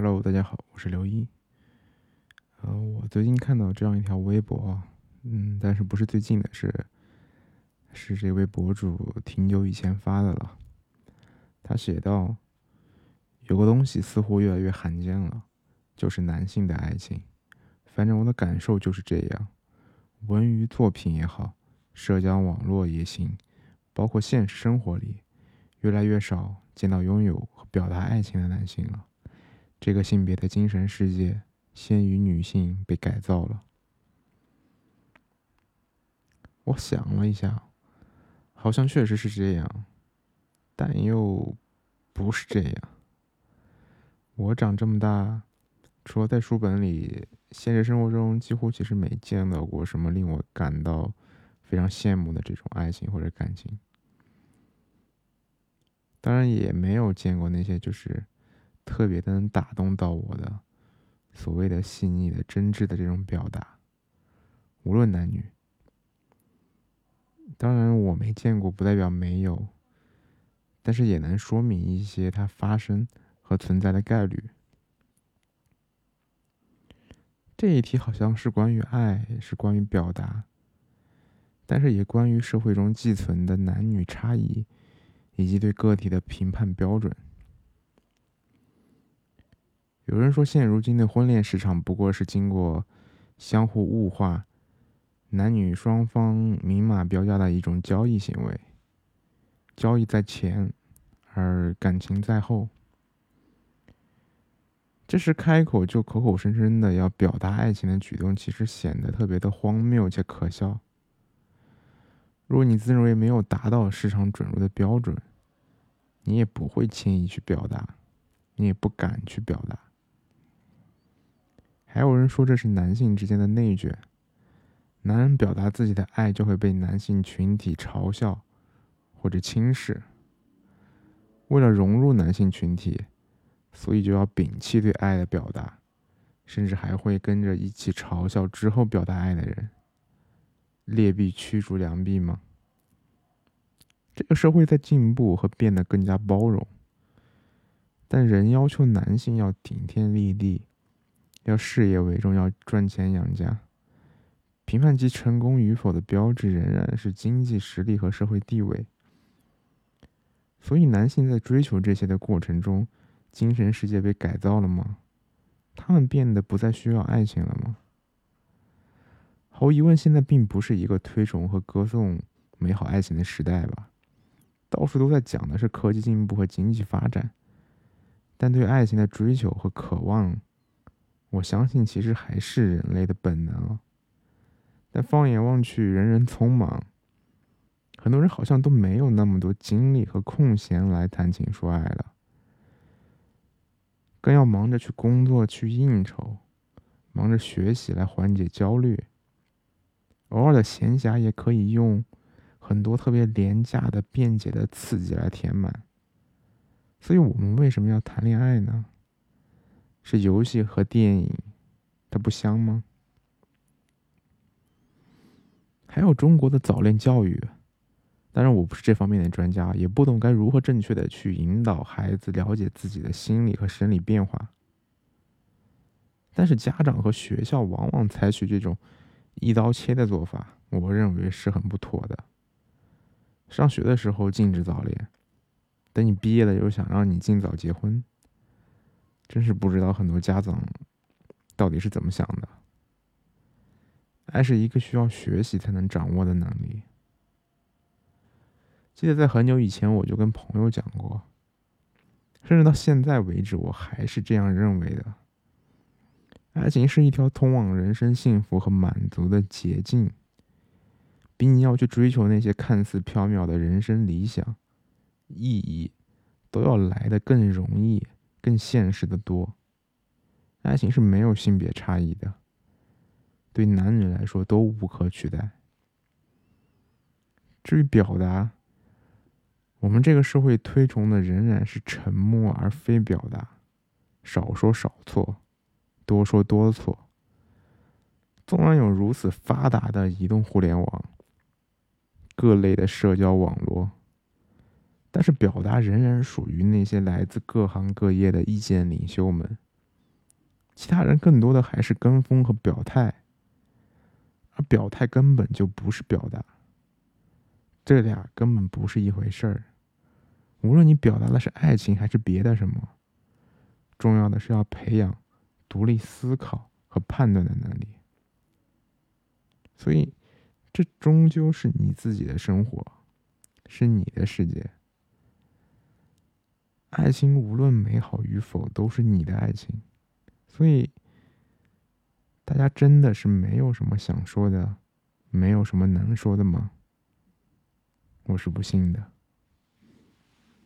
Hello，大家好，我是刘一。呃，我最近看到这样一条微博，嗯，但是不是最近的，是是这位博主挺久以前发的了。他写道：“有个东西似乎越来越罕见了，就是男性的爱情。反正我的感受就是这样。文娱作品也好，社交网络也行，包括现实生活里，越来越少见到拥有和表达爱情的男性了。这个性别的精神世界，先于女性被改造了。”我想了一下，好像确实是这样，但又不是这样。我长这么大，除了在书本里，现实生活中几乎其实没见到过什么令我感到非常羡慕的这种爱情或者感情。当然，也没有见过那些就是特别的能打动到我的所谓的细腻的、真挚的这种表达，无论男女。当然，我没见过，不代表没有，但是也能说明一些它发生和存在的概率。这一题好像是关于爱，是关于表达，但是也关于社会中寄存的男女差异，以及对个体的评判标准。有人说，现如今的婚恋市场不过是经过相互物化。男女双方明码标价的一种交易行为，交易在前，而感情在后。这时开口就口口声声的要表达爱情的举动，其实显得特别的荒谬且可笑。如果你自认为没有达到市场准入的标准，你也不会轻易去表达，你也不敢去表达。还有人说这是男性之间的内卷。男人表达自己的爱，就会被男性群体嘲笑或者轻视。为了融入男性群体，所以就要摒弃对爱的表达，甚至还会跟着一起嘲笑之后表达爱的人。劣币驱逐良币吗？这个社会在进步和变得更加包容，但仍要求男性要顶天立地，要事业为重，要赚钱养家。评判其成功与否的标志仍然是经济实力和社会地位，所以男性在追求这些的过程中，精神世界被改造了吗？他们变得不再需要爱情了吗？毫无疑问，现在并不是一个推崇和歌颂美好爱情的时代吧？到处都在讲的是科技进步和经济发展，但对爱情的追求和渴望，我相信其实还是人类的本能。但放眼望去，人人匆忙，很多人好像都没有那么多精力和空闲来谈情说爱了，更要忙着去工作、去应酬，忙着学习来缓解焦虑。偶尔的闲暇也可以用很多特别廉价的、便捷的刺激来填满。所以我们为什么要谈恋爱呢？是游戏和电影，它不香吗？还有中国的早恋教育，当然我不是这方面的专家，也不懂该如何正确的去引导孩子了解自己的心理和生理变化。但是家长和学校往往采取这种一刀切的做法，我认为是很不妥的。上学的时候禁止早恋，等你毕业了又想让你尽早结婚，真是不知道很多家长到底是怎么想的。爱是一个需要学习才能掌握的能力。记得在很久以前，我就跟朋友讲过，甚至到现在为止，我还是这样认为的。爱情是一条通往人生幸福和满足的捷径，比你要去追求那些看似缥缈的人生理想、意义，都要来的更容易、更现实的多。爱情是没有性别差异的。对男女来说都无可取代。至于表达，我们这个社会推崇的仍然是沉默而非表达，少说少错，多说多错。纵然有如此发达的移动互联网、各类的社交网络，但是表达仍然属于那些来自各行各业的意见领袖们其他人更多的还是跟风和表态，而表态根本就不是表达，这俩根本不是一回事儿。无论你表达的是爱情还是别的什么，重要的是要培养独立思考和判断的能力。所以，这终究是你自己的生活，是你的世界。爱情无论美好与否，都是你的爱情。所以，大家真的是没有什么想说的，没有什么能说的吗？我是不信的。